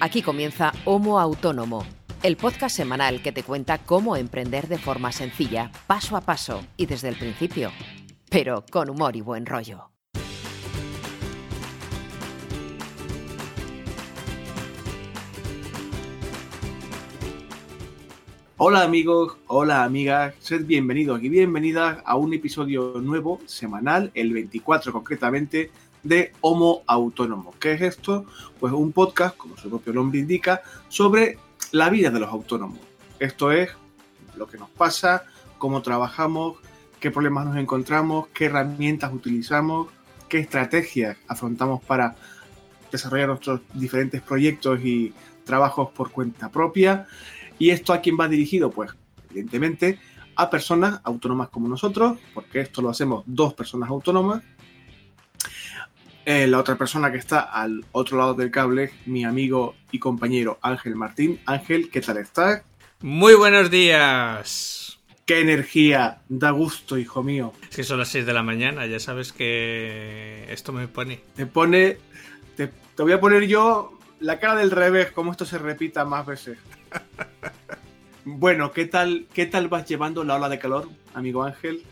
Aquí comienza Homo Autónomo, el podcast semanal que te cuenta cómo emprender de forma sencilla, paso a paso y desde el principio, pero con humor y buen rollo. Hola amigos, hola amigas, sed bienvenidos y bienvenidas a un episodio nuevo, semanal, el 24 concretamente, de Homo Autónomo. ¿Qué es esto? Pues un podcast, como su propio nombre indica, sobre la vida de los autónomos. Esto es lo que nos pasa, cómo trabajamos, qué problemas nos encontramos, qué herramientas utilizamos, qué estrategias afrontamos para desarrollar nuestros diferentes proyectos y trabajos por cuenta propia. ¿Y esto a quién va dirigido? Pues evidentemente a personas autónomas como nosotros, porque esto lo hacemos dos personas autónomas, eh, la otra persona que está al otro lado del cable, mi amigo y compañero Ángel Martín. Ángel, ¿qué tal estás? Muy buenos días. ¡Qué energía! Da gusto, hijo mío. Es que son las 6 de la mañana, ya sabes que esto me pone. Te pone. Te, te voy a poner yo la cara del revés, como esto se repita más veces. bueno, ¿qué tal, ¿qué tal vas llevando la ola de calor, amigo Ángel?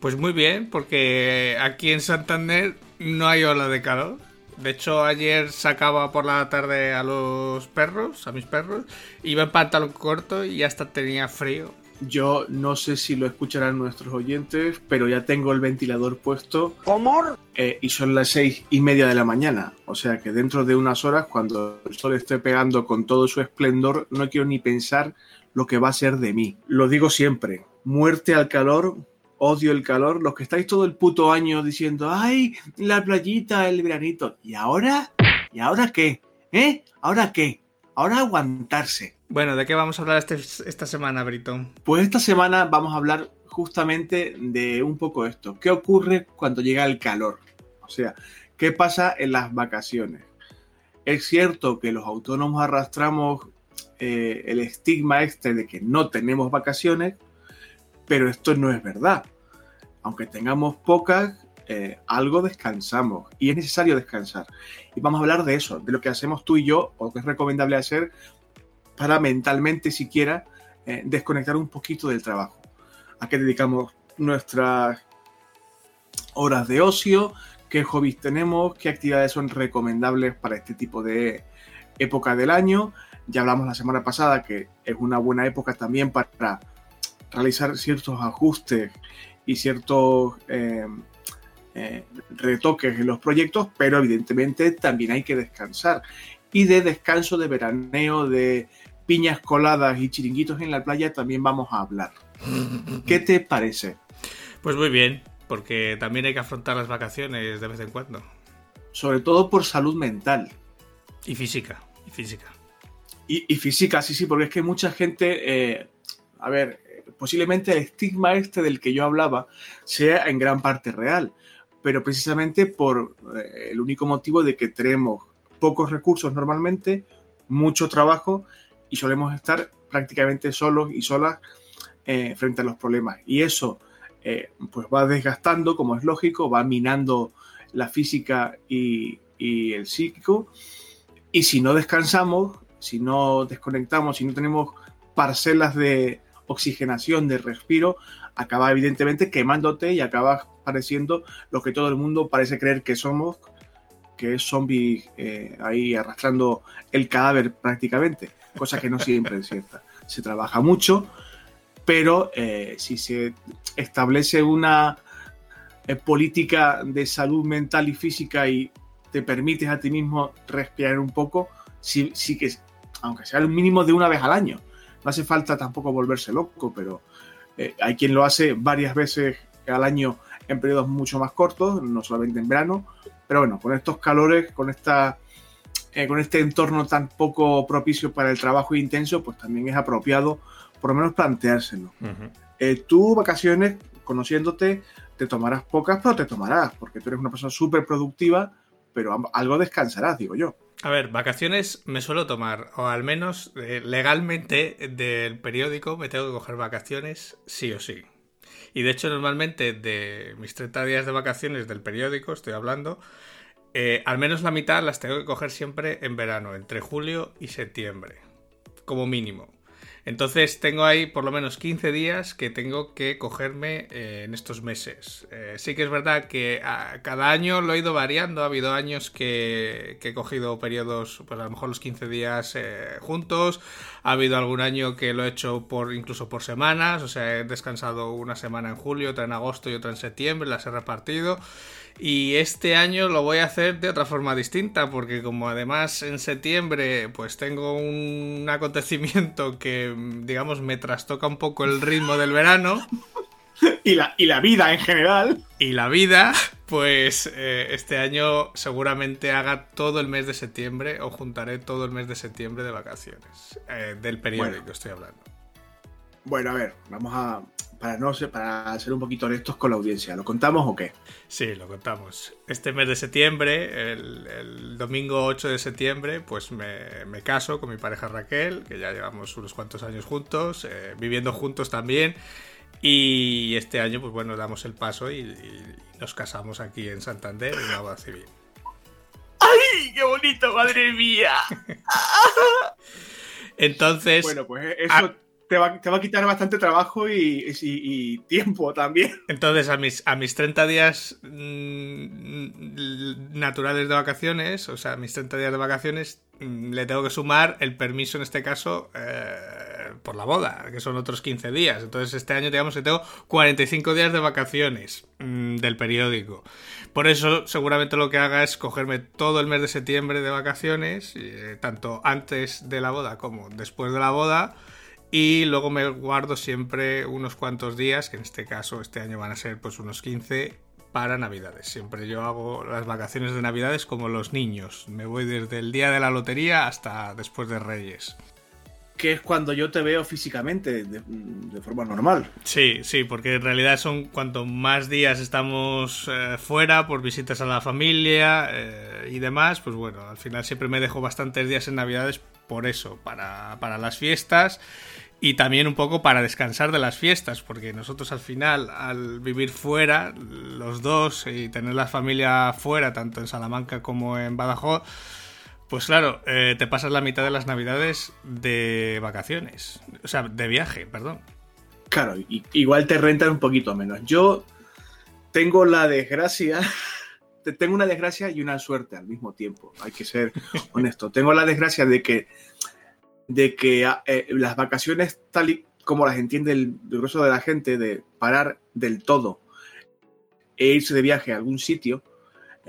Pues muy bien, porque aquí en Santander no hay ola de calor. De hecho, ayer sacaba por la tarde a los perros, a mis perros, iba en pantalón corto y hasta tenía frío. Yo no sé si lo escucharán nuestros oyentes, pero ya tengo el ventilador puesto. ¿Cómo? Eh, y son las seis y media de la mañana. O sea que dentro de unas horas, cuando el sol esté pegando con todo su esplendor, no quiero ni pensar lo que va a ser de mí. Lo digo siempre, muerte al calor, odio el calor. Los que estáis todo el puto año diciendo, ay, la playita, el veranito. ¿Y ahora? ¿Y ahora qué? ¿Eh? ¿Ahora qué? Ahora aguantarse. Bueno, ¿de qué vamos a hablar este, esta semana, Brito? Pues esta semana vamos a hablar justamente de un poco esto. ¿Qué ocurre cuando llega el calor? O sea, ¿qué pasa en las vacaciones? Es cierto que los autónomos arrastramos eh, el estigma este de que no tenemos vacaciones, pero esto no es verdad. Aunque tengamos pocas, eh, algo descansamos y es necesario descansar. Y vamos a hablar de eso, de lo que hacemos tú y yo, o que es recomendable hacer para mentalmente siquiera eh, desconectar un poquito del trabajo. A qué dedicamos nuestras horas de ocio, qué hobbies tenemos, qué actividades son recomendables para este tipo de época del año. Ya hablamos la semana pasada que es una buena época también para realizar ciertos ajustes y ciertos eh, eh, retoques en los proyectos, pero evidentemente también hay que descansar. Y de descanso, de veraneo, de piñas coladas y chiringuitos en la playa también vamos a hablar. ¿Qué te parece? Pues muy bien, porque también hay que afrontar las vacaciones de vez en cuando. Sobre todo por salud mental. Y física, y física. Y, y física, sí, sí, porque es que mucha gente, eh, a ver, posiblemente el estigma este del que yo hablaba sea en gran parte real, pero precisamente por eh, el único motivo de que tenemos pocos recursos normalmente, mucho trabajo y solemos estar prácticamente solos y solas eh, frente a los problemas. Y eso eh, pues va desgastando, como es lógico, va minando la física y, y el psíquico. Y si no descansamos, si no desconectamos, si no tenemos parcelas de oxigenación, de respiro, acaba evidentemente quemándote y acabas pareciendo lo que todo el mundo parece creer que somos, que es zombies eh, ahí arrastrando el cadáver prácticamente, cosa que no siempre es cierta. Se trabaja mucho, pero eh, si se establece una eh, política de salud mental y física y te permites a ti mismo respirar un poco, sí, sí que, aunque sea el mínimo de una vez al año, no hace falta tampoco volverse loco, pero eh, hay quien lo hace varias veces al año en periodos mucho más cortos, no solamente en verano, pero bueno, con estos calores, con esta eh, con este entorno tan poco propicio para el trabajo intenso, pues también es apropiado por lo menos planteárselo. Uh -huh. eh, tú vacaciones, conociéndote, te tomarás pocas, pero te tomarás, porque tú eres una persona súper productiva, pero algo descansarás, digo yo. A ver, vacaciones me suelo tomar, o al menos eh, legalmente del periódico me tengo que coger vacaciones sí o sí. Y de hecho normalmente de mis 30 días de vacaciones del periódico, estoy hablando, eh, al menos la mitad las tengo que coger siempre en verano, entre julio y septiembre, como mínimo. Entonces tengo ahí por lo menos 15 días que tengo que cogerme eh, en estos meses. Eh, sí que es verdad que a, ah, cada año lo he ido variando. Ha habido años que, he cogido periodos, pues a lo mejor los 15 días eh, juntos. Ha habido algún año que lo he hecho por incluso por semanas. O sea, he descansado una semana en julio, otra en agosto y otra en septiembre. Las he repartido. Y este año lo voy a hacer de otra forma distinta, porque como además en septiembre pues tengo un acontecimiento que, digamos, me trastoca un poco el ritmo del verano. y, la, y la vida en general. Y la vida, pues eh, este año seguramente haga todo el mes de septiembre o juntaré todo el mes de septiembre de vacaciones. Eh, del periodo que estoy hablando. Bueno, a ver, vamos a, para no ser, para ser un poquito honestos con la audiencia, ¿lo contamos o qué? Sí, lo contamos. Este mes de septiembre, el, domingo 8 de septiembre, pues me, caso con mi pareja Raquel, que ya llevamos unos cuantos años juntos, eh, viviendo juntos también. Y este año, pues bueno, damos el paso y, nos casamos aquí en Santander en una boda civil. ¡Ay, qué bonito, madre mía! Entonces. Bueno, pues eso te va, a quitar bastante trabajo y, tiempo también. Entonces, a mis, a mis 30 días mm, naturales de vacaciones, o sea, a mis 30 días de vacaciones, mm, le tengo que sumar el permiso, en este caso, eh, por la boda, que son otros 15 días. Entonces, este año, digamos que tengo 45 días de vacaciones mm, del periódico. Por eso, seguramente lo que haga es cogerme todo el mes de septiembre de vacaciones, eh, tanto antes de la boda como después de la boda y luego me guardo siempre unos cuantos días, que en este caso este año van a ser pues unos 15 para Navidades. Siempre yo hago las vacaciones de Navidades como los niños. Me voy desde el día de la lotería hasta después de Reyes. Que es cuando yo te veo físicamente de, forma normal. Sí, sí, porque en realidad son cuanto más días estamos eh, fuera por visitas a la familia eh, y demás, pues bueno, al final siempre me dejo bastantes días en Navidades por eso, para, para las fiestas y también un poco para descansar de las fiestas, porque nosotros al final, al vivir fuera, los dos, y tener la familia fuera, tanto en Salamanca como en Badajoz, pues claro, eh, te pasas la mitad de las navidades de vacaciones, o sea, de viaje, perdón. Claro, igual te rentan un poquito menos. Yo tengo la desgracia, tengo una desgracia y una suerte al mismo tiempo, hay que ser honesto. Tengo la desgracia de que de que ah, eh, las vacaciones, tal y como las entiende el, grueso de la gente, de parar del todo e irse de viaje a algún sitio,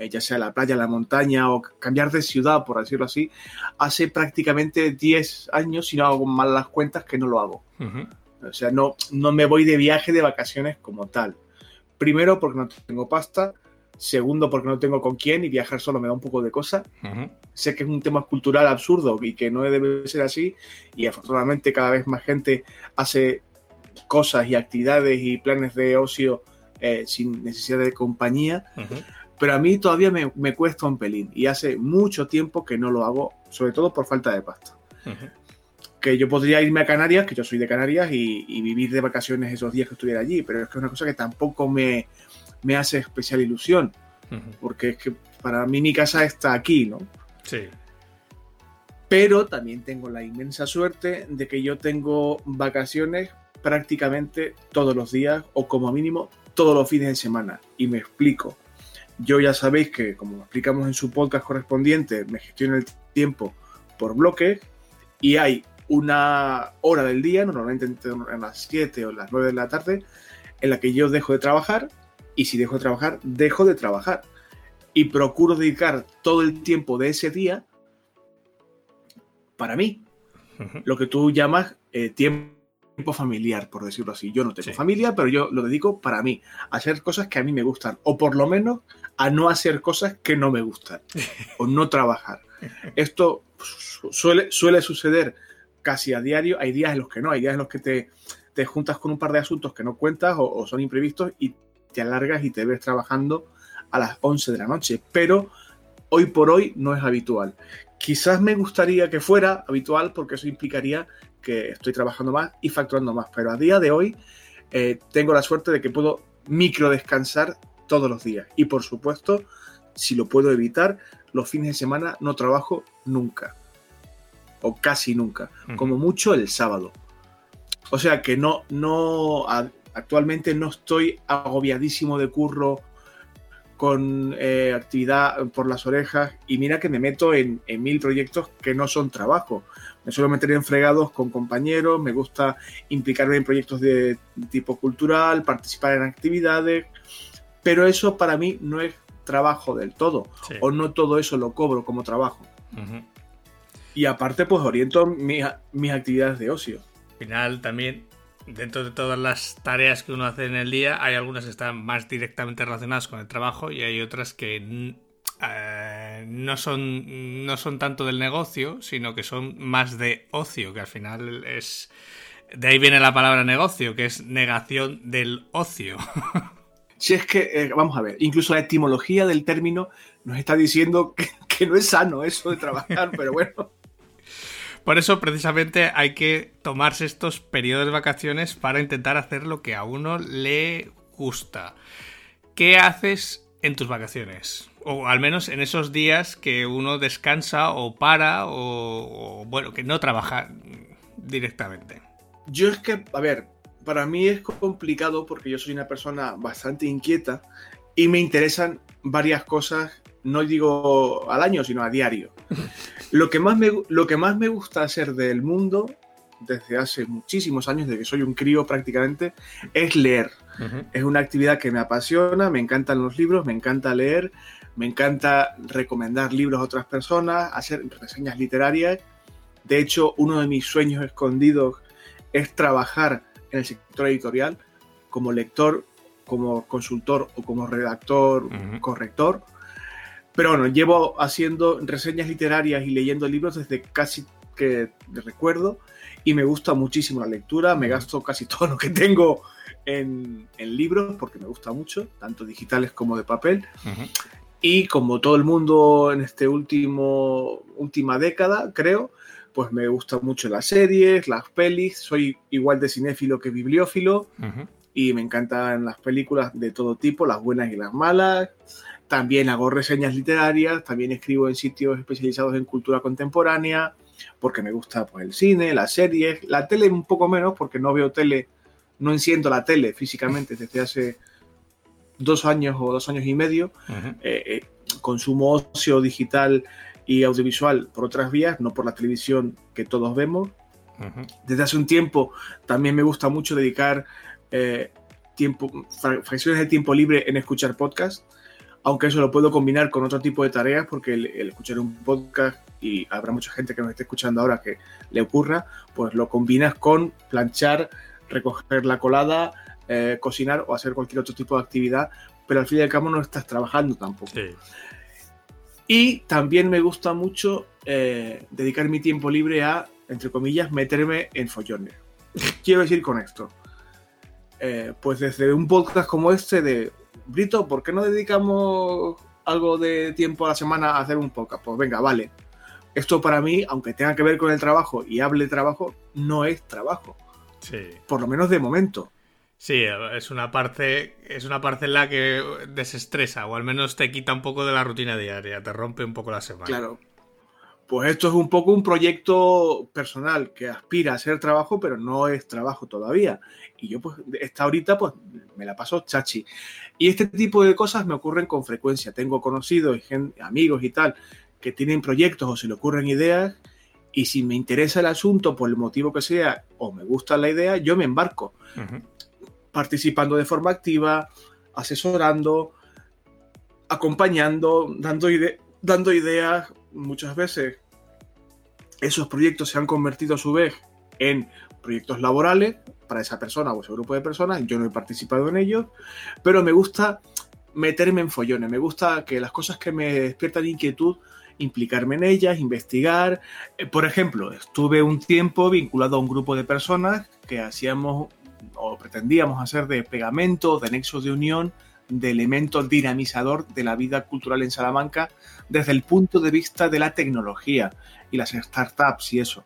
eh, ya sea la playa, la montaña o cambiar de ciudad, por decirlo así, hace prácticamente 10 años, si no hago mal las cuentas, que no lo hago. O sea, no, no me voy de viaje de vacaciones como tal. Primero porque no tengo pasta, Segundo, porque no tengo con quién y viajar solo me da un poco de cosa. Sé que es un tema cultural absurdo y que no debe ser así. Y afortunadamente cada vez más gente hace cosas y actividades y planes de ocio eh, sin necesidad de compañía. Pero a mí todavía me, cuesta un pelín y hace mucho tiempo que no lo hago, sobre todo por falta de pasta. Que yo podría irme a Canarias, que yo soy de Canarias, y, y, vivir de vacaciones esos días que estuviera allí, pero es que es una cosa que tampoco me, me hace especial ilusión, porque es que para mí mi casa está aquí, ¿no? Sí. Pero también tengo la inmensa suerte de que yo tengo vacaciones prácticamente todos los días o como mínimo todos los fines de semana. Y me explico. Yo ya sabéis que, como explicamos en su podcast correspondiente, me gestiono el tiempo por bloques y hay una hora del día, normalmente entre las 7 o las 9 de la tarde, en la que yo dejo de trabajar y si dejo de trabajar, dejo de trabajar. Y procuro dedicar todo el tiempo de ese día para mí. Lo que tú llamas eh, tiempo familiar, por decirlo así. Yo no tengo familia, pero yo lo dedico para mí, a hacer cosas que a mí me gustan, o por lo menos a no hacer cosas que no me gustan, o no trabajar. Esto suele, suele suceder casi a diario, hay días en los que no, hay días en los que te, te juntas con un par de asuntos que no cuentas o, o son imprevistos y te alargas y te ves trabajando a las 11 de la noche, pero hoy por hoy no es habitual. Quizás me gustaría que fuera habitual porque eso implicaría que estoy trabajando más y facturando más, pero a día de hoy eh, tengo la suerte de que puedo micro descansar todos los días y por supuesto si lo puedo evitar, los fines de semana no trabajo nunca. O casi nunca. Como mucho el sábado. O sea que no, no, actualmente no estoy agobiadísimo de curro con eh, actividad por las orejas y mira que me meto en, mil proyectos que no son trabajo. Me suelo meter en fregados con compañeros, me gusta implicarme en proyectos de tipo cultural, participar en actividades, pero eso para mí no es trabajo del todo, o no todo eso lo cobro como trabajo. Y aparte, pues oriento mis, mis actividades de ocio. Al final también dentro de todas las tareas que uno hace en el día, hay algunas que están más directamente relacionadas con el trabajo y hay otras que eh, no, son, no son tanto del negocio, sino que son más de ocio, que al final es... De ahí viene la palabra negocio, que es negación del ocio. Si es que, eh, vamos a ver, incluso la etimología del término nos está diciendo que no es sano eso de trabajar, pero bueno. Por eso, precisamente, hay que tomarse estos periodos de vacaciones para intentar hacer lo que a uno le gusta. ¿Qué haces en tus vacaciones? O al menos en esos días que uno descansa o para o, bueno, que no trabaja directamente. Yo es que, a ver, para mí es complicado porque yo soy una persona bastante inquieta y me interesan varias cosas, no digo al año, sino a diario. Lo que, más me, lo que más me gusta hacer del mundo, desde hace muchísimos años, desde que soy un crío prácticamente, es leer. Es una actividad que me apasiona, me encantan los libros, me encanta leer, me encanta recomendar libros a otras personas, hacer reseñas literarias. De hecho, uno de mis sueños escondidos es trabajar en el sector editorial como lector, como consultor o como redactor, corrector. Pero bueno, llevo haciendo reseñas literarias y leyendo libros desde casi que recuerdo y me gusta muchísimo la lectura, me gasto casi todo lo que tengo en, libros porque me gusta mucho, tanto digitales como de papel. Y como todo el mundo en este último última década, creo, pues me gustan mucho las series, las pelis, soy igual de cinéfilo que bibliófilo y me encantan las películas de todo tipo, las buenas y las malas. También hago reseñas literarias, también escribo en sitios especializados en cultura contemporánea, porque me gusta pues, el cine, las series, la tele un poco menos, porque no veo tele, no enciendo la tele físicamente desde hace dos años o dos años y medio. Eh, eh, consumo ocio digital y audiovisual por otras vías, no por la televisión que todos vemos. Desde hace un tiempo también me gusta mucho dedicar eh, tiempo, fracciones de tiempo libre en escuchar podcasts aunque eso lo puedo combinar con otro tipo de tareas, porque el, escuchar un podcast, y habrá mucha gente que nos esté escuchando ahora que le ocurra, pues lo combinas con planchar, recoger la colada, eh, cocinar o hacer cualquier otro tipo de actividad, pero al fin y al cabo no estás trabajando tampoco. Y también me gusta mucho eh, dedicar mi tiempo libre a, entre comillas, meterme en follones. Quiero decir con esto. Eh, pues desde un podcast como este de Brito, ¿por qué no dedicamos algo de tiempo a la semana a hacer un podcast? Pues venga, vale. Esto para mí, aunque tenga que ver con el trabajo y hable de trabajo, no es trabajo. Sí. Por lo menos de momento. Sí, es una parte, es una parte en la que desestresa, o al menos te quita un poco de la rutina diaria, te rompe un poco la semana. Claro. Pues esto es un poco un proyecto personal que aspira a ser trabajo, pero no es trabajo todavía. Y yo, pues, esta ahorita, pues, me la paso chachi. Y este tipo de cosas me ocurren con frecuencia. Tengo conocidos, y amigos y tal, que tienen proyectos o se le ocurren ideas. Y si me interesa el asunto, por el motivo que sea, o me gusta la idea, yo me embarco. Participando de forma activa, asesorando, acompañando, dando, ideas. Muchas veces esos proyectos se han convertido a su vez en proyectos laborales para esa persona o ese grupo de personas. Yo no he participado en ellos, pero me gusta meterme en follones. Me gusta que las cosas que me despiertan inquietud, implicarme en ellas, investigar. Eh, por ejemplo, estuve un tiempo vinculado a un grupo de personas que hacíamos o pretendíamos hacer de pegamento, de nexos de unión, de elemento dinamizador de la vida cultural en Salamanca desde el punto de vista de la tecnología y las startups y eso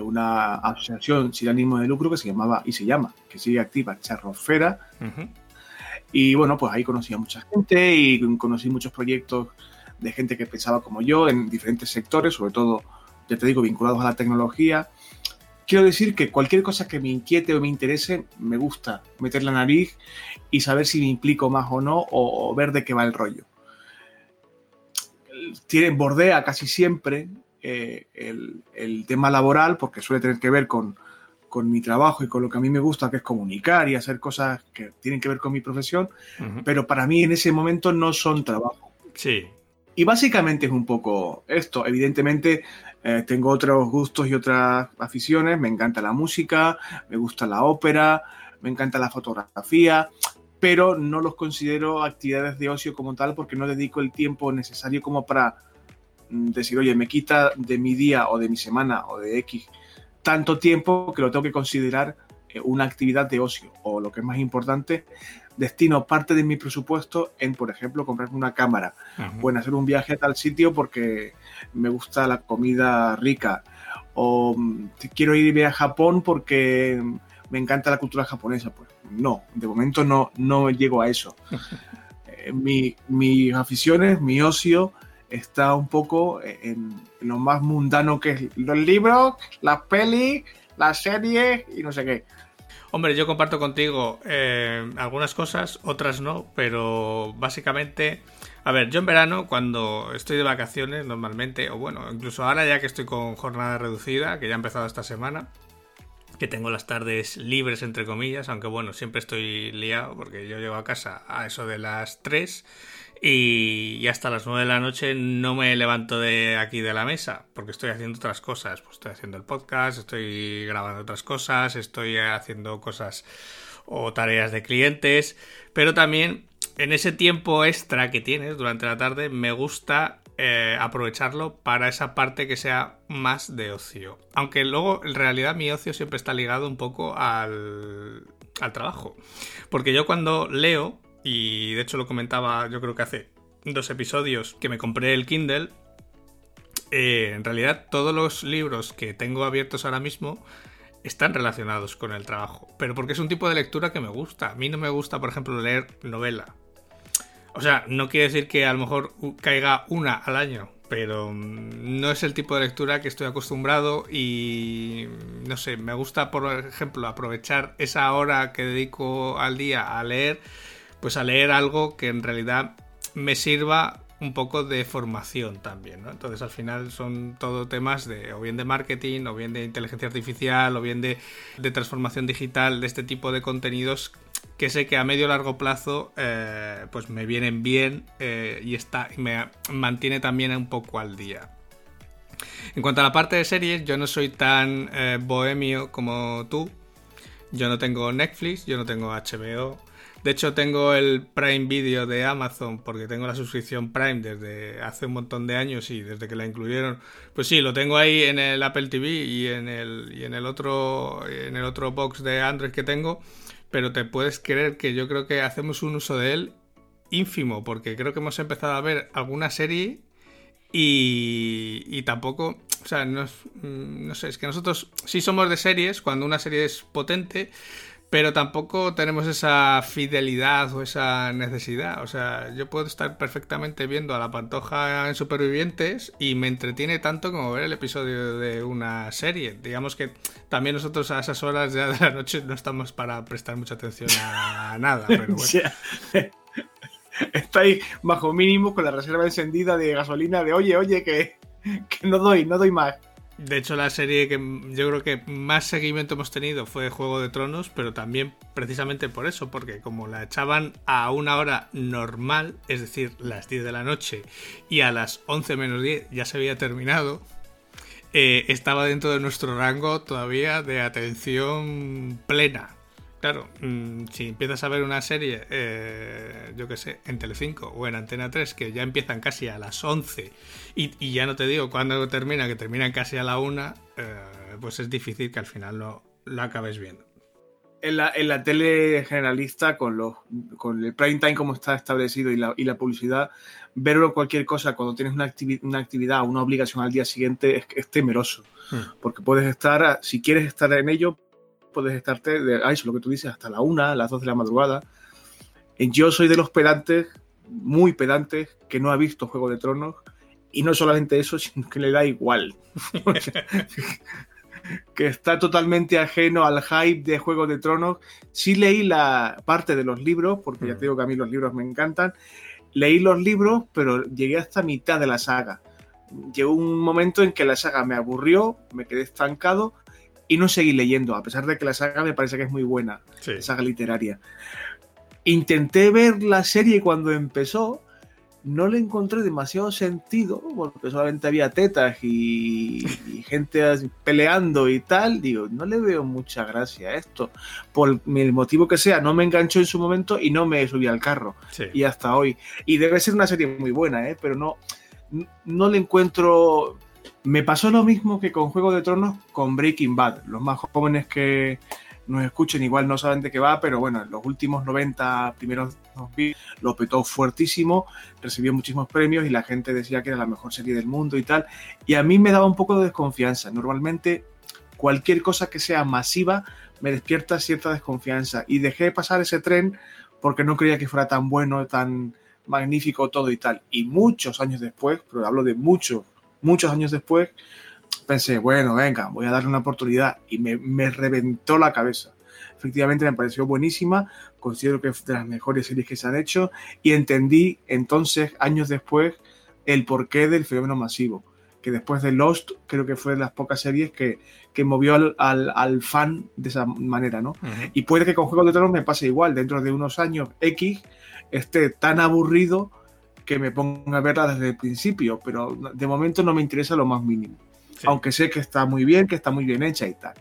una asociación sin ánimo de lucro que se llamaba y se llama, que sigue activa, Charrofera. Y bueno, pues ahí conocí a mucha gente y conocí muchos proyectos de gente que pensaba como yo en diferentes sectores, sobre todo, ya te digo, vinculados a la tecnología. Quiero decir que cualquier cosa que me inquiete o me interese, me gusta meter la nariz y saber si me implico más o no o, ver de qué va el rollo. Tiene, bordea casi siempre eh, el, el, tema laboral porque suele tener que ver con, con mi trabajo y con lo que a mí me gusta, que es comunicar y hacer cosas que tienen que ver con mi profesión, pero para mí en ese momento no son trabajo. Sí. Y básicamente es un poco esto. Evidentemente eh, tengo otros gustos y otras aficiones. Me encanta la música, me gusta la ópera, me encanta la fotografía, pero no los considero actividades de ocio como tal porque no dedico el tiempo necesario como para mm, decir, oye, me quita de mi día o de mi semana o de X tanto tiempo que lo tengo que considerar eh, una actividad de ocio o lo que es más importante, destino parte de mi presupuesto en, por ejemplo, comprarme una cámara o en hacer un viaje a tal sitio porque me gusta la comida rica o mm, quiero ir a Japón porque me encanta la cultura japonesa. Pues no, de momento no, no llego a eso. Eh, mis aficiones, mi ocio está un poco en, lo más mundano que es los libros, las pelis, las series y no sé qué. Hombre, yo comparto contigo eh, algunas cosas, otras no, pero básicamente, a ver, yo en verano cuando estoy de vacaciones normalmente, o bueno, incluso ahora ya que estoy con jornada reducida, que ya ha empezado esta semana, que tengo las tardes libres entre comillas, aunque bueno, siempre estoy liado porque yo llego a casa a eso de las 3 y, hasta las 9 de la noche no me levanto de aquí de la mesa porque estoy haciendo otras cosas. Pues estoy haciendo el podcast, estoy grabando otras cosas, estoy haciendo cosas o tareas de clientes, pero también en ese tiempo extra que tienes durante la tarde me gusta eh, aprovecharlo para esa parte que sea más de ocio. Aunque luego en realidad mi ocio siempre está ligado un poco al, al trabajo. Porque yo cuando leo y de hecho lo comentaba yo creo que hace dos episodios que me compré el Kindle. Eh, en realidad todos los libros que tengo abiertos ahora mismo están relacionados con el trabajo, pero porque es un tipo de lectura que me gusta. A mí no me gusta, por ejemplo, leer novela. O sea, no quiere decir que a lo mejor caiga una al año, pero mm, no es el tipo de lectura que estoy acostumbrado y no sé, me gusta, por ejemplo, aprovechar esa hora que dedico al día a leer pues a leer algo que en realidad me sirva un poco de formación también, ¿no? Entonces al final son todo temas de o bien de marketing, o bien de inteligencia artificial, o bien de, transformación digital, de este tipo de contenidos que sé que a medio largo plazo eh, pues me vienen bien eh, y está, me mantiene también un poco al día. En cuanto a la parte de series, yo no soy tan eh, bohemio como tú. Yo no tengo Netflix, yo no tengo HBO. De hecho, tengo el Prime Video de Amazon porque tengo la suscripción Prime desde hace un montón de años y desde que la incluyeron. Pues sí, lo tengo ahí en el Apple TV y en el, y en el otro en el otro box de Android que tengo, pero te puedes creer que yo creo que hacemos un uso de él ínfimo porque creo que hemos empezado a ver alguna serie y, y tampoco, o sea, no, no sé, es que nosotros sí somos de series cuando una serie es potente pero tampoco tenemos esa fidelidad o esa necesidad. O sea, yo puedo estar perfectamente viendo a la pantoja en Supervivientes y me entretiene tanto como ver el episodio de una serie. Digamos que también nosotros a esas horas ya de la noche no estamos para prestar mucha atención a nada. Pero bueno. Estáis bajo mínimo con la reserva encendida de gasolina de oye, oye, que, que no doy, no doy más. De hecho, la serie que yo creo que más seguimiento hemos tenido fue Juego de Tronos, pero también precisamente por eso, porque como la echaban a una hora normal, es decir, las 10 de la noche, y a las 11 menos 10 ya se había terminado, eh, estaba dentro de nuestro rango todavía de atención plena. Claro, mm, si empiezas a ver una serie, eh, yo qué sé, en Telecinco o en Antena 3, que ya empiezan casi a las 11 y, ya no te digo cuándo termina, que terminan casi a la 1, eh, pues es difícil que al final lo, lo acabes viendo. En la, en la, tele generalista, con, los, con el prime time como está establecido y la, y la publicidad, ver cualquier cosa cuando tienes una, una actividad o una obligación al día siguiente es, es temeroso. Hmm. Porque puedes estar, si quieres estar en ello, puedes estarte, de, ah, eso lo que tú dices, hasta la una, las dos de la madrugada. Yo soy de los pedantes, muy pedantes, que no ha visto Juego de Tronos. Y no solamente eso, sino que le da igual. que está totalmente ajeno al hype de Juego de Tronos. Sí leí la parte de los libros, porque ya mm. te digo que a mí los libros me encantan. Leí los libros, pero llegué hasta mitad de la saga. Llegó un momento en que la saga me aburrió, me quedé estancado y no seguí leyendo, a pesar de que la saga me parece que es muy buena, la saga literaria. Intenté ver la serie cuando empezó, no le encontré demasiado sentido, porque solamente había tetas y, gente peleando y tal. Digo, no le veo mucha gracia a esto. Por el motivo que sea, no me enganchó en su momento y no me subí al carro. Y hasta hoy. Y debe ser una serie muy buena, ¿eh? pero no, no le encuentro. Me pasó lo mismo que con Juego de Tronos con Breaking Bad. Los más jóvenes que, nos escuchen, igual no saben de qué va, pero bueno, en los últimos 90 primeros lo petó fuertísimo, recibió muchísimos premios y la gente decía que era la mejor serie del mundo y tal. Y a mí me daba un poco de desconfianza. Normalmente cualquier cosa que sea masiva me despierta cierta desconfianza y dejé de pasar ese tren porque no creía que fuera tan bueno, tan magnífico todo y tal. Y muchos años después, pero hablo de muchos, muchos años después, pensé, bueno, venga, voy a darle una oportunidad y me, reventó la cabeza. Efectivamente me pareció buenísima, considero que es de las mejores series que se han hecho y entendí entonces, años después, el porqué del fenómeno masivo. Que después de Lost, creo que fue de las pocas series que, movió al, fan de esa manera, ¿no? Y puede que con Juego de Tronos me pase igual, dentro de unos años X esté tan aburrido que me ponga a verla desde el principio, pero de momento no me interesa lo más mínimo aunque sé que está muy bien, que está muy bien hecha y tal.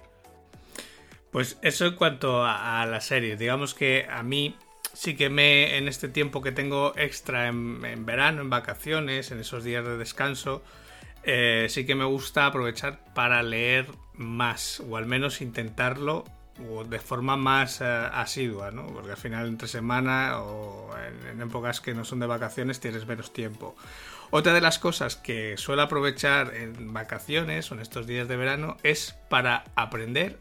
Pues eso en cuanto a, la serie. Digamos que a mí sí que me, en este tiempo que tengo extra en, verano, en vacaciones, en esos días de descanso, eh, sí que me gusta aprovechar para leer más, o al menos intentarlo de forma más eh, asidua, ¿no? Porque al final entre semana o en, épocas que no son de vacaciones tienes menos tiempo. Otra de las cosas que suelo aprovechar en vacaciones o en estos días de verano es para aprender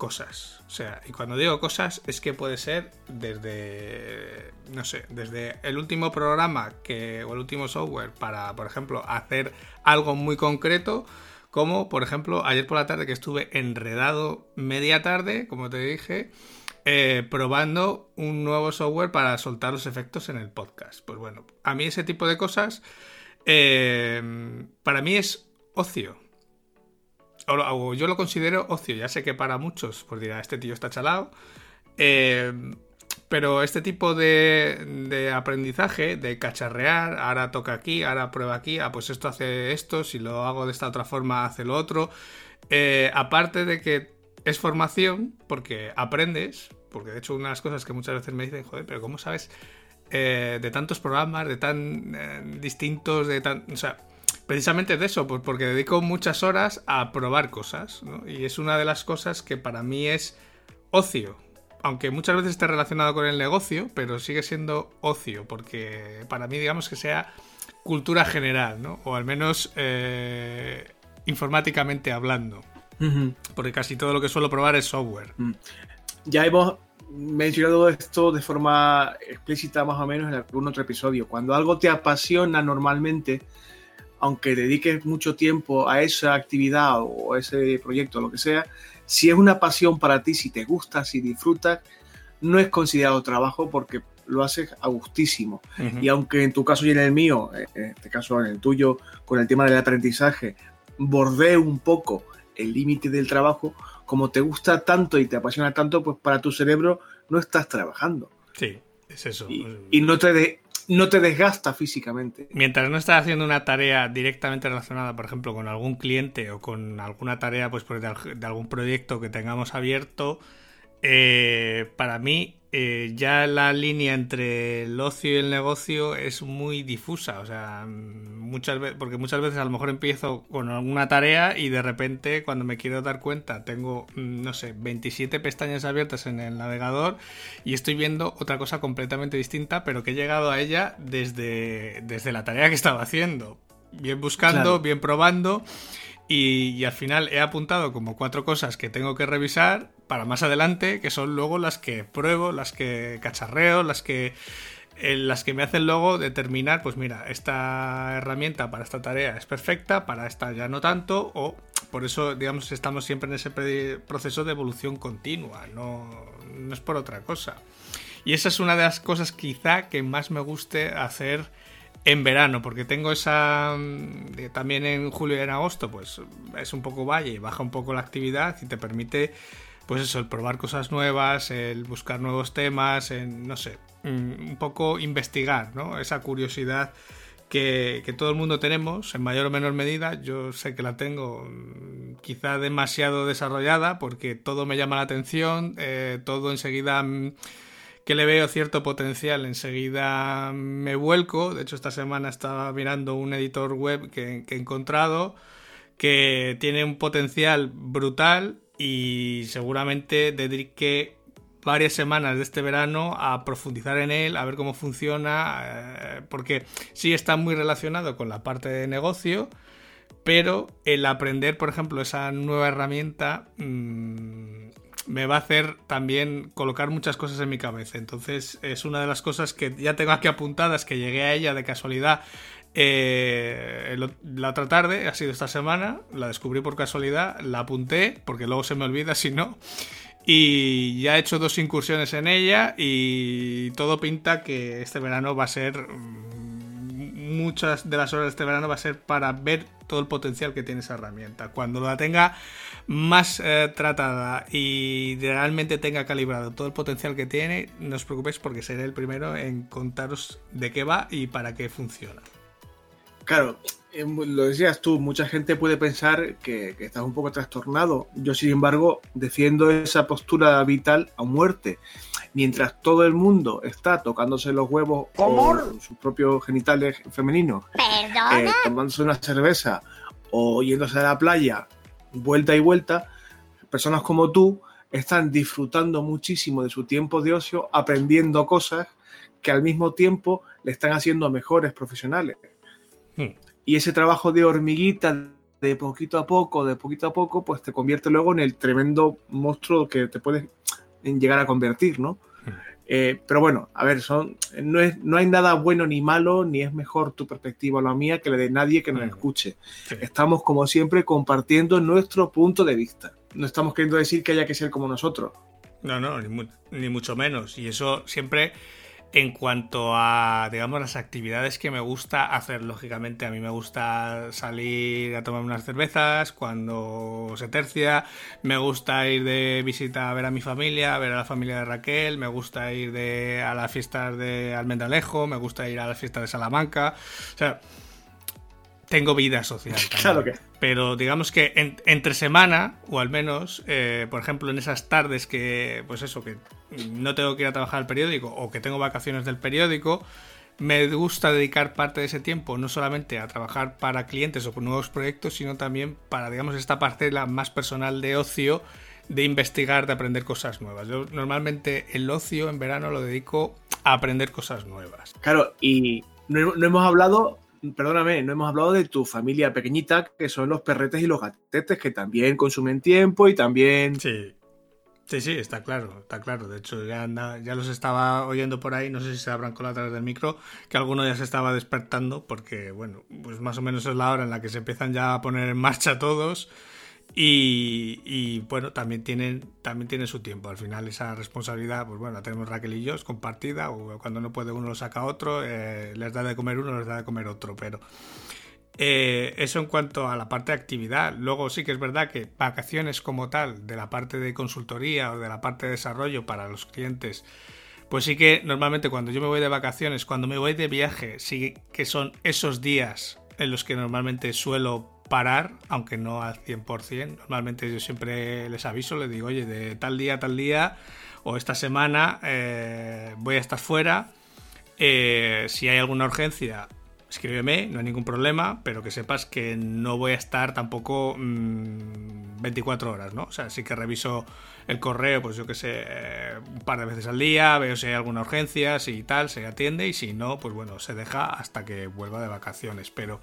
cosas. O sea, y cuando digo cosas es que puede ser desde, no sé, desde el último programa que, o el último software para, por ejemplo, hacer algo muy concreto, como, por ejemplo, ayer por la tarde que estuve enredado media tarde, como te dije, eh, probando un nuevo software para soltar los efectos en el podcast. Pues bueno, a mí ese tipo de cosas eh, para mí es ocio. O, yo lo considero ocio. Ya sé que para muchos, pues dirá, este tío está chalado. Eh, pero este tipo de, aprendizaje, de cacharrear, ahora toca aquí, ahora prueba aquí, ah, pues esto hace esto, si lo hago de esta otra forma hace lo otro. Eh, aparte de que es formación, porque aprendes, porque de hecho una de las cosas que muchas veces me dicen, joder, pero ¿cómo sabes eh, de tantos programas, de tan eh, distintos, de tan... O sea, precisamente de eso, pues porque dedico muchas horas a probar cosas, ¿no? Y es una de las cosas que para mí es ocio. Aunque muchas veces esté relacionado con el negocio, pero sigue siendo ocio, porque para mí digamos que sea cultura general, ¿no? O al menos eh, informáticamente hablando. Porque casi todo lo que suelo probar es software. Mm. Ya hemos mencionado esto de forma explícita más o menos en algún otro episodio. Cuando algo te apasiona normalmente, aunque dediques mucho tiempo a esa actividad o a ese proyecto, o lo que sea, si es una pasión para ti, si te gusta, si disfrutas, no es considerado trabajo porque lo haces a gustísimo. Y aunque en tu caso y en el mío, eh, en este caso en el tuyo, con el tema del aprendizaje, bordee un poco el límite del trabajo, como te gusta tanto y te apasiona tanto, pues para tu cerebro no estás trabajando. Sí, es eso. Y, no, te no te desgasta físicamente. Mientras no estás haciendo una tarea directamente relacionada, por ejemplo, con algún cliente o con alguna tarea pues, de, algún proyecto que tengamos abierto, eh, para mí eh, ya la línea entre el ocio y el negocio es muy difusa. O sea, muchas veces, porque muchas veces a lo mejor empiezo con alguna tarea y de repente cuando me quiero dar cuenta tengo, mm, no sé, 27 pestañas abiertas en el navegador y estoy viendo otra cosa completamente distinta, pero que he llegado a ella desde, desde la tarea que estaba haciendo. Bien buscando, bien probando. y, al final he apuntado como cuatro cosas que tengo que revisar para más adelante, que son luego las que pruebo, las que cacharreo, las que eh, las que me hacen luego determinar, pues mira, esta herramienta para esta tarea es perfecta, para esta ya no tanto, o por eso, digamos, estamos siempre en ese proceso de evolución continua, no, no es por otra cosa. Y esa es una de las cosas quizá que más me guste hacer en verano, porque tengo esa... Mm, también en julio y en agosto, pues es un poco valle, baja un poco la actividad y te permite, pues eso, el probar cosas nuevas, el buscar nuevos temas, en, no sé, mm, un poco investigar, ¿no? Esa curiosidad que, todo el mundo tenemos, en mayor o menor medida. Yo sé que la tengo mm, quizá demasiado desarrollada porque todo me llama la atención, eh, todo enseguida que le veo cierto potencial, enseguida me vuelco. De hecho, esta semana estaba mirando un editor web que, he encontrado que tiene un potencial brutal y seguramente dedique varias semanas de este verano a profundizar en él, a ver cómo funciona, eh, porque sí está muy relacionado con la parte de negocio, pero el aprender, por ejemplo, esa nueva herramienta mm, me va a hacer también colocar muchas cosas en mi cabeza. Entonces es una de las cosas que ya tengo aquí apuntadas, que llegué a ella de casualidad eh, la otra tarde, ha sido esta semana, la descubrí por casualidad, la apunté, porque luego se me olvida si no. Y ya he hecho dos incursiones en ella y todo pinta que este verano va a ser... Mm, muchas de las horas de este verano va a ser para ver todo el potencial que tiene esa herramienta. Cuando la tenga más eh, tratada y realmente tenga calibrado todo el potencial que tiene, no os preocupéis porque seré el primero en contaros de qué va y para qué funciona. Claro, eh, lo decías tú, mucha gente puede pensar que, estás un poco trastornado. Yo, sin embargo, defiendo esa postura vital a muerte. Mientras todo el mundo está tocándose los huevos con sus propios genitales femeninos, eh, tomándose una cerveza o yéndose a la playa vuelta y vuelta, personas como tú están disfrutando muchísimo de su tiempo de ocio, aprendiendo cosas que al mismo tiempo le están haciendo mejores profesionales. Hmm. Y ese trabajo de hormiguita, de poquito a poco, de poquito a poco, pues te convierte luego en el tremendo monstruo que te puedes llegar a convertir, ¿no? Hmm. Eh, pero bueno, a ver, son, no, es, no hay nada bueno ni malo, ni es mejor tu perspectiva o la mía que la de nadie que nos mm. escuche. Estamos, como siempre, compartiendo nuestro punto de vista. No estamos queriendo decir que haya que ser como nosotros. No, no, ni mucho menos. Y eso siempre en cuanto a, digamos, las actividades que me gusta hacer, lógicamente, a mí me gusta salir a tomar unas cervezas cuando se tercia, me gusta ir de visita a ver a mi familia, a ver a la familia de Raquel, me gusta ir de, a las fiestas de Almendralejo, me gusta ir a las fiestas de Salamanca, o sea, tengo vida social. Claro que. Pero digamos que entre semana, o al menos, eh, por ejemplo, en esas tardes que, pues eso, que no tengo que ir a trabajar al periódico o que tengo vacaciones del periódico, me gusta dedicar parte de ese tiempo no solamente a trabajar para clientes o con nuevos proyectos, sino también para, digamos, esta parte la más personal de ocio, de investigar, de aprender cosas nuevas. Yo normalmente el ocio en verano lo dedico a aprender cosas nuevas. Claro, y no, no hemos hablado perdóname, no hemos hablado de tu familia pequeñita, que son los perretes y los gatetes, que también consumen tiempo y también... Sí. Sí, sí, está claro, está claro. De hecho, ya, ya los estaba oyendo por ahí, no sé si se habrán colado a través del micro, que alguno ya se estaba despertando, porque, bueno, pues más o menos es la hora en la que se empiezan ya a poner en marcha todos. Y, bueno, también tienen, también tiene su tiempo. Al final esa responsabilidad, pues bueno, la tenemos Raquel y yo, es compartida, o cuando no puede uno lo saca otro, eh, les da de comer uno, les da de comer otro, pero eh, eso en cuanto a la parte de actividad. Luego sí que es verdad que vacaciones como tal, de la parte de consultoría o de la parte de desarrollo para los clientes, pues sí que normalmente cuando yo me voy de vacaciones, cuando me voy de viaje, sí que son esos días en los que normalmente suelo parar, aunque no al 100%. Normalmente yo siempre les aviso, les digo, oye, de tal día a tal día o esta semana eh, voy a estar fuera. Eh, si hay alguna urgencia, escríbeme, no hay ningún problema, pero que sepas que no voy a estar tampoco 24 mm, horas, ¿no? O sea, sí que reviso el correo, pues yo que sé, eh, un par de veces al día, veo si hay alguna urgencia, si tal, se atiende y si no, pues bueno, se deja hasta que vuelva de vacaciones. Pero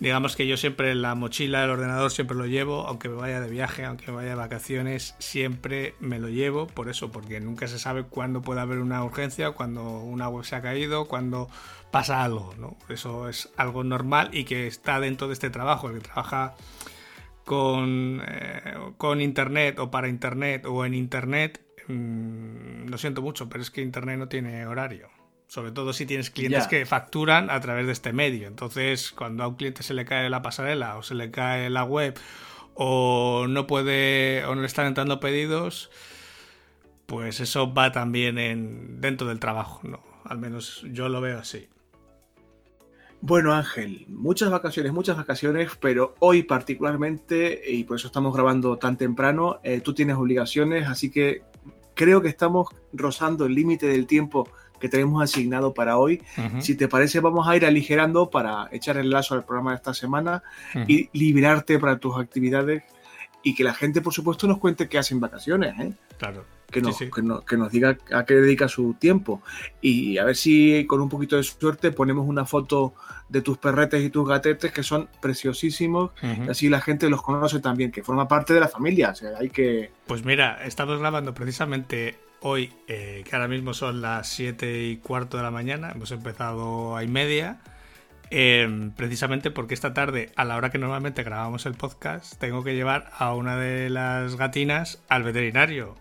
Digamos que yo siempre la mochila, el ordenador siempre lo llevo, aunque me vaya de viaje, aunque me vaya de vacaciones, siempre me lo llevo, por eso, porque nunca se sabe cuándo puede haber una urgencia, cuando una web se ha caído, cuando pasa algo, ¿no? Eso es algo normal y que está dentro de este trabajo, el que trabaja con, eh, con internet o para internet o en internet, mmm, lo siento mucho, pero es que internet no tiene horario. Sobre todo si tienes clientes que facturan a través de este medio. Entonces, cuando a un cliente se le cae la pasarela o se le cae la web o no puede o no le están entrando pedidos, pues eso va también en, dentro del trabajo, ¿no? Al menos yo lo veo así. Bueno, Ángel, muchas vacaciones, muchas vacaciones, pero hoy particularmente, y por eso estamos grabando tan temprano, eh, tú tienes obligaciones, así que creo que estamos rozando el límite del tiempo que tenemos asignado para hoy. Uh -huh. Si te parece, vamos a ir aligerando para echar el lazo al programa de esta semana uh -huh. y liberarte para tus actividades y que la gente, por supuesto, nos cuente qué hacen vacaciones. ¿eh? Claro. Que nos, sí, sí. Que, nos, que nos, diga a qué dedica su tiempo. Y a ver si con un poquito de suerte ponemos una foto de tus perretes y tus gatetes que son preciosísimos. Uh -huh. y así la gente los conoce también, que forma parte de la familia. O sea, hay que. Pues mira, estamos grabando precisamente hoy, eh, que ahora mismo son las 7 y cuarto de la mañana. Hemos empezado a y media. Eh, precisamente porque esta tarde, a la hora que normalmente grabamos el podcast, tengo que llevar a una de las gatinas al veterinario.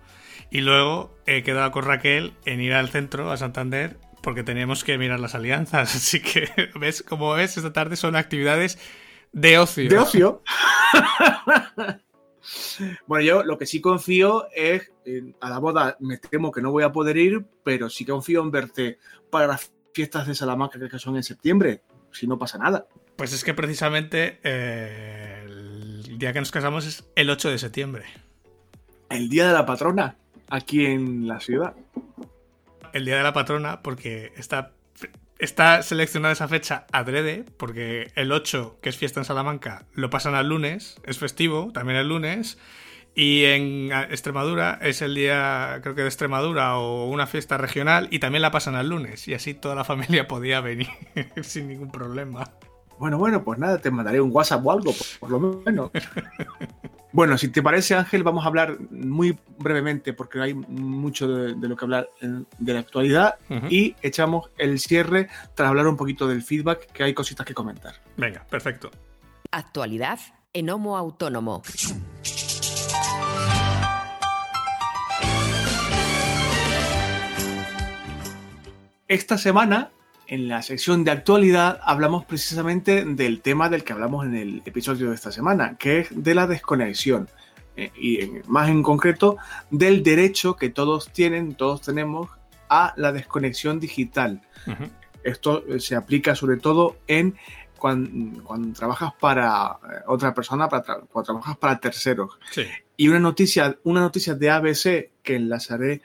Y luego he quedado con Raquel en ir al centro, a Santander, porque teníamos que mirar las alianzas. Así que, ¿ves? Como ves, esta tarde son actividades de ocio. De ocio. bueno, yo lo que sí confío es, eh, a la boda me temo que no voy a poder ir, pero sí confío en verte para las fiestas de Salamanca que son en septiembre si no pasa nada. Pues es que precisamente eh, el día que nos casamos es el 8 de septiembre. El día de la patrona, aquí en la ciudad. El día de la patrona, porque está, está seleccionada esa fecha adrede, porque el 8, que es fiesta en Salamanca, lo pasan al lunes, es festivo, también el lunes. Y en Extremadura es el día, creo que de Extremadura o una fiesta regional y también la pasan al lunes. Y así toda la familia podía venir sin ningún problema. Bueno, bueno, pues nada, te mandaré un WhatsApp o algo, por, por lo menos. bueno, si te parece, Ángel, vamos a hablar muy brevemente, porque hay mucho de, de lo que hablar de la actualidad, uh -huh. y echamos el cierre tras hablar un poquito del feedback, que hay cositas que comentar. Venga, perfecto. Actualidad en Homo Autónomo. Esta semana, en la sección de actualidad, hablamos precisamente del tema del que hablamos en el episodio de esta semana, que es de la desconexión. Eh, y en, más en concreto, del derecho que todos tienen, todos tenemos, a la desconexión digital. Uh -huh. Esto se aplica sobre todo en cuando, cuando, trabajas para otra persona, para tra cuando trabajas para terceros. Sí. Y una noticia, una noticia de ABC que enlazaré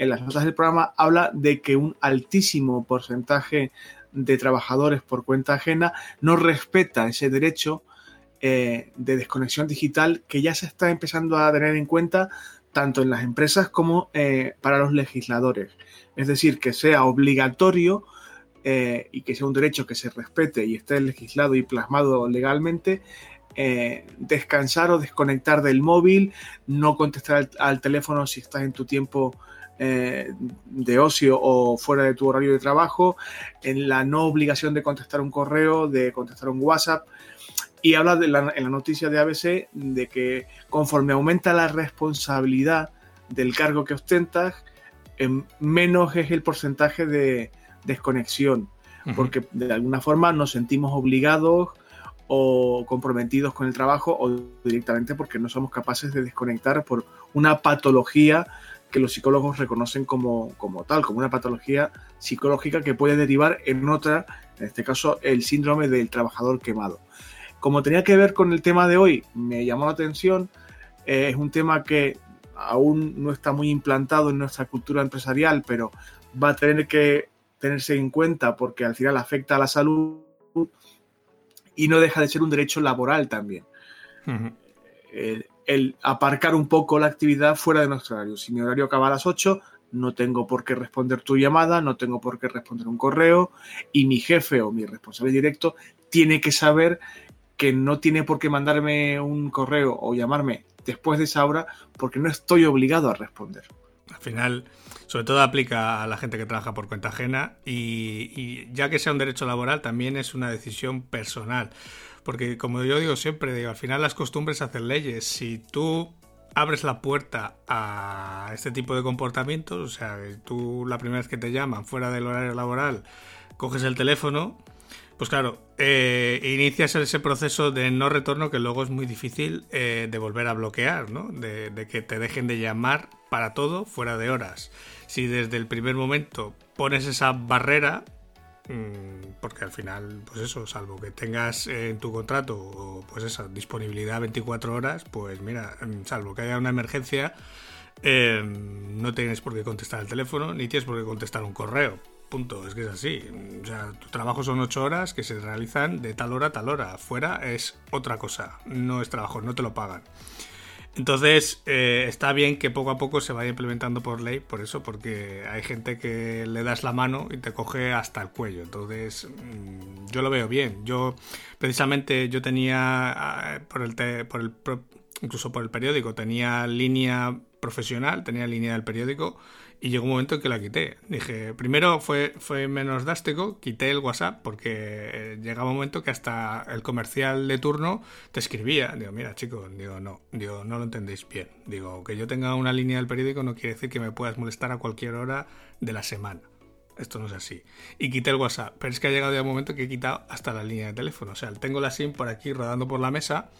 en las notas del programa habla de que un altísimo porcentaje de trabajadores por cuenta ajena no respeta ese derecho eh, de desconexión digital que ya se está empezando a tener en cuenta tanto en las empresas como eh, para los legisladores. Es decir, que sea obligatorio eh, y que sea un derecho que se respete y esté legislado y plasmado legalmente, descansar o desconectar del móvil, no contestar al, teléfono si estás en tu tiempo eh, de ocio o fuera de tu horario de trabajo, en la no obligación de contestar un correo, de contestar un WhatsApp. Y habla de la, en la noticia de ABC de que conforme aumenta la responsabilidad del cargo que ostentas, eh, menos es el porcentaje de desconexión, uh -huh. porque de alguna forma nos sentimos obligados o comprometidos con el trabajo o directamente porque no somos capaces de desconectar por una patología que los psicólogos reconocen como, como tal, como una patología psicológica que puede derivar en otra, en este caso el síndrome del trabajador quemado. Como tenía que ver con el tema de hoy, me llamó la atención, eh, es un tema que aún no está muy implantado en nuestra cultura empresarial, pero va a tener que tenerse en cuenta porque al final afecta a la salud y no deja de ser un derecho laboral también. Uh -huh. El aparcar un poco la actividad fuera de nuestro horario. Si mi horario acaba a las 8, no tengo por qué responder tu llamada, no tengo por qué responder un correo y mi jefe o mi responsable directo tiene que saber que no tiene por qué mandarme un correo o llamarme después de esa hora porque no estoy obligado a responder. Al final, sobre todo aplica a la gente que trabaja por cuenta ajena y, ya que sea un derecho laboral, también es una decisión personal. Porque como yo digo siempre, digo, al final las costumbres hacen leyes. Si tú abres la puerta a este tipo de comportamientos, o sea, tú la primera vez que te llaman fuera del horario laboral, coges el teléfono, pues claro, eh, inicias ese proceso de no retorno que luego es muy difícil eh, de volver a bloquear, ¿no? De, que te dejen de llamar para todo fuera de horas. Si desde el primer momento pones esa barrera, mm, porque al final, pues eso, salvo que tengas en tu contrato, pues esa disponibilidad 24 horas, pues mira, mm, salvo que haya una emergencia, eh, no tienes por qué contestar el teléfono, ni tienes por qué contestar un correo Punto, es que es así. O sea, tu trabajo son ocho horas que se realizan de tal hora a tal hora. Fuera es otra cosa, no es trabajo, no te lo pagan. Entonces, eh, está bien que poco a poco se vaya implementando por ley, por eso, porque hay gente que le das la mano y te coge hasta el cuello. Entonces, mm, yo lo veo bien. Yo, precisamente, yo tenía, ah, por el, por el incluso por el periódico, tenía línea profesional, tenía línea del periódico y llegó un momento en que la quité. Dije, primero fue, fue menos drástico, quité el WhatsApp porque eh, llegaba un momento que hasta el comercial de turno te escribía. Digo, mira chicos, digo, no, digo, no lo entendéis bien. Digo, que yo tenga una línea del periódico no quiere decir que me puedas molestar a cualquier hora de la semana. Esto no es así. Y quité el WhatsApp. Pero es que ha llegado ya un momento que he quitado hasta la línea de teléfono. O sea, tengo la SIM por aquí rodando por la mesa,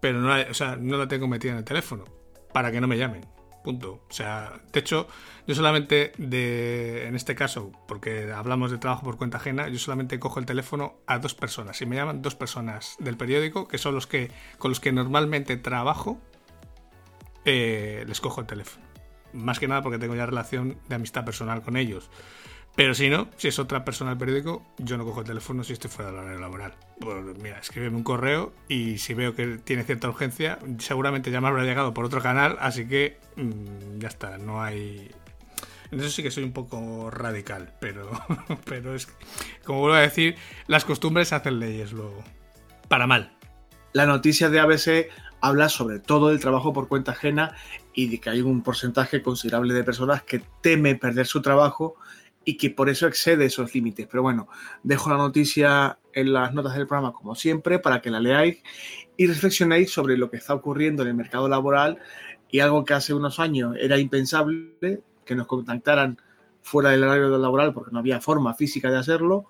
pero no o sea, no la tengo metida en el teléfono. Para que no me llamen. Punto. O sea, de hecho, yo solamente de, en este caso, porque hablamos de trabajo por cuenta ajena, yo solamente cojo el teléfono a dos personas. Si me llaman dos personas del periódico, que son los que con los que normalmente trabajo, eh, les cojo el teléfono. Más que nada porque tengo ya relación de amistad personal con ellos. Pero si no, si es otra persona del periódico, yo no cojo el teléfono si estoy fuera del horario laboral. Pues mira, escríbeme un correo y si veo que tiene cierta urgencia, seguramente ya me habrá llegado por otro canal, así que mm, ya está, no hay... En eso sí que soy un poco radical, pero, pero es como vuelvo a decir, las costumbres hacen leyes luego. Para mal. La noticia de ABC habla sobre todo del trabajo por cuenta ajena y de que hay un porcentaje considerable de personas que teme perder su trabajo y que por eso excede esos límites. Pero bueno, dejo la noticia en las notas del programa como siempre para que la leáis y reflexionéis sobre lo que está ocurriendo en el mercado laboral y algo que hace unos años era impensable que nos contactaran fuera del horario laboral porque no había forma física de hacerlo,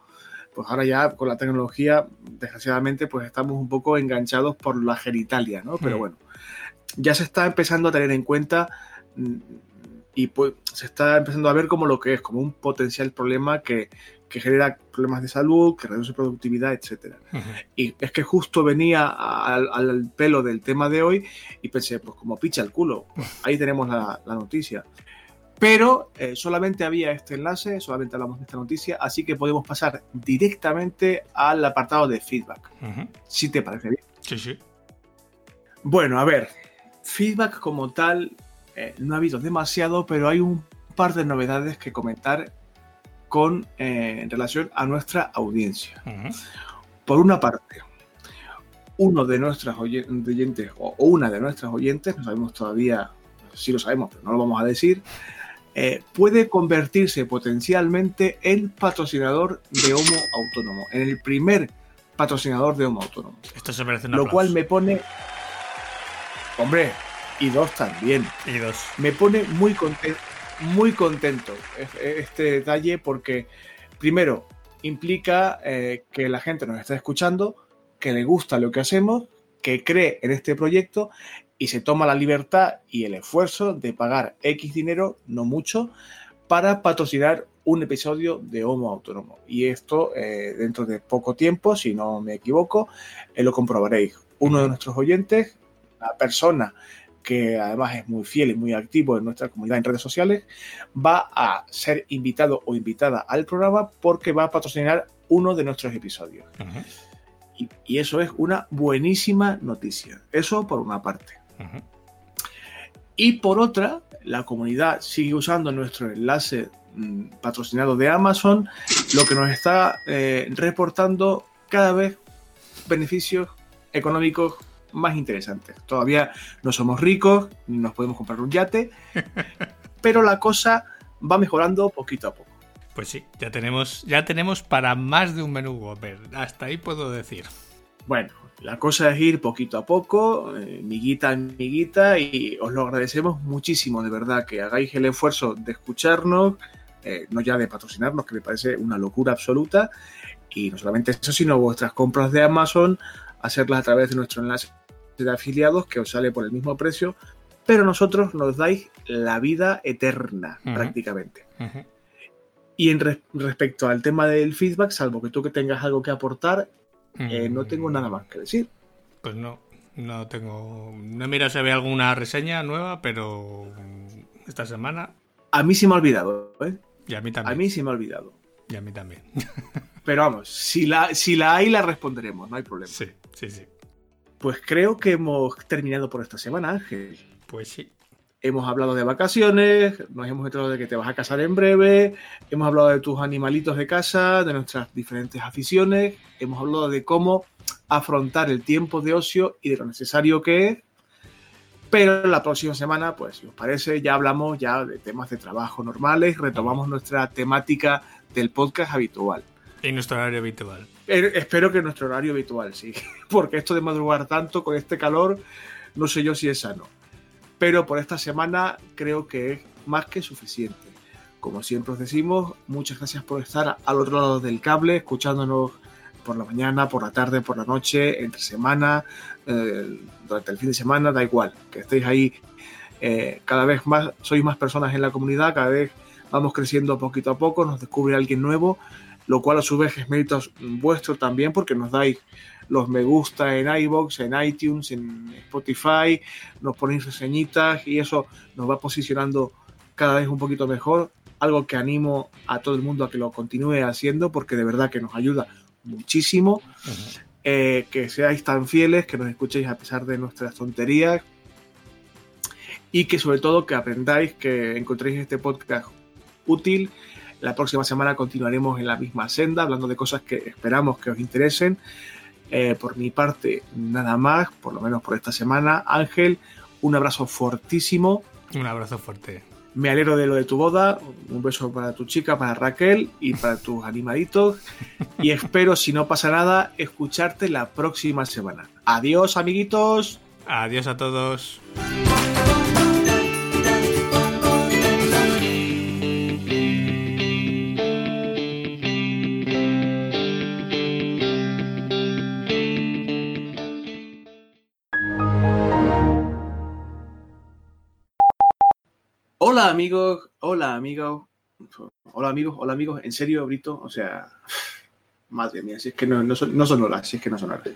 pues ahora ya con la tecnología, desgraciadamente, pues estamos un poco enganchados por la genitalia, ¿no? Pero bueno, ya se está empezando a tener en cuenta mm, y pues se está empezando a ver como lo que es, como un potencial problema que, genera problemas de salud, que reduce productividad, etc. Y es que justo venía al, pelo del tema de hoy y pensé, pues como picha el culo, ahí tenemos la, noticia. Pero eh, solamente había este enlace, solamente hablamos de esta noticia, así que podemos pasar directamente al apartado de feedback. Si te parece bien. Sí, sí. Bueno, a ver, feedback como tal eh, no ha habido demasiado, pero hay un par de novedades que comentar con, eh, en relación a nuestra audiencia. Por una parte, uno de nuestras oyentes, o una de nuestras oyentes, no sabemos todavía, si lo sabemos, pero no lo vamos a decir, eh, puede convertirse potencialmente en patrocinador de Homo Autónomo, en el primer patrocinador de Homo Autónomo. Esto se parece Lo cual me pone. Hombre, y dos también. Y dos. Me pone muy contento, muy contento este detalle porque, primero, implica eh, que la gente nos está escuchando, que le gusta lo que hacemos, que cree en este proyecto y se toma la libertad y el esfuerzo de pagar X dinero, no mucho, para patrocinar un episodio de Homo Autónomo. Y esto, eh, dentro de poco tiempo, si no me equivoco, eh, lo comprobaréis. Uno de nuestros oyentes, la persona que además es muy fiel y muy activo en nuestra comunidad en redes sociales, va a ser invitado o invitada al programa porque va a patrocinar uno de nuestros episodios. y, eso es una buenísima noticia. Eso por una parte. Y por otra, la comunidad sigue usando nuestro enlace mm, patrocinado de Amazon, lo que nos está eh, reportando cada vez beneficios económicos más interesantes. Todavía no somos ricos, ni nos podemos comprar un yate, pero la cosa va mejorando poquito a poco. Pues sí, ya tenemos, ya tenemos para más de un menú Whopper. Hasta ahí puedo decir. Bueno, la cosa es ir poquito a poco, eh, miguita en miguita, y os lo agradecemos muchísimo, de verdad, que hagáis el esfuerzo de escucharnos, eh, no ya de patrocinarnos, que me parece una locura absoluta, y no solamente eso, sino vuestras compras de Amazon, hacerlas a través de nuestro enlace de afiliados, que os sale por el mismo precio, pero nosotros nos dais la vida eterna, prácticamente. Y en re- respecto al tema del feedback, salvo que tú que tengas algo que aportar, eh, no tengo nada más que decir. Pues no, no tengo. No he mirado si había alguna reseña nueva, pero esta semana. A mí se me ha olvidado, ¿eh? Y a mí A también. mí se me ha olvidado. Y a mí también. Pero vamos, si la, si la hay, la responderemos, no hay problema. sí, sí, sí. Pues creo que hemos terminado por esta semana, Ángel. Pues sí. Hemos hablado de vacaciones, nos hemos enterado de que te vas a casar en breve, hemos hablado de tus animalitos de casa, de nuestras diferentes aficiones, hemos hablado de cómo afrontar el tiempo de ocio y de lo necesario que es. Pero la próxima semana, pues si os parece, ya hablamos ya de temas de trabajo normales, retomamos nuestra temática del podcast habitual. Y nuestro horario habitual. Eh, Espero que nuestro horario habitual, sí. Porque esto de madrugar tanto con este calor, no sé yo si es sano. Pero por esta semana creo que es más que suficiente. Como siempre os decimos, muchas gracias por estar al otro lado del cable, escuchándonos por la mañana, por la tarde, por la noche, entre semana, eh, durante el fin de semana, da igual, que estéis ahí eh, cada vez más, sois más personas en la comunidad, cada vez vamos creciendo poquito a poco, nos descubre alguien nuevo, lo cual a su vez es mérito vuestro también porque nos dais los me gusta en iBox, en iTunes, en Spotify, nos ponéis reseñitas y eso nos va posicionando cada vez un poquito mejor, algo que animo a todo el mundo a que lo continúe haciendo porque de verdad que nos ayuda muchísimo, Ujú. eh, que seáis tan fieles, que nos escuchéis a pesar de nuestras tonterías y que sobre todo que aprendáis, que encontréis este podcast útil. La próxima semana continuaremos en la misma senda, hablando de cosas que esperamos que os interesen. Eh, por mi parte, nada más, por lo menos por esta semana. Ángel, un abrazo fortísimo. Un abrazo fuerte. Me alegro de lo de tu boda. Un beso para tu chica, para Raquel y para tus animaditos. Y espero, si no pasa nada, escucharte la próxima semana. Adiós, amiguitos. Adiós a todos. Hola, amigos. Hola, amigos. Hola, amigos. Hola, amigos. En serio, Brito. O sea, madre mía, si es que no, son, no son horas, si es que no son horas.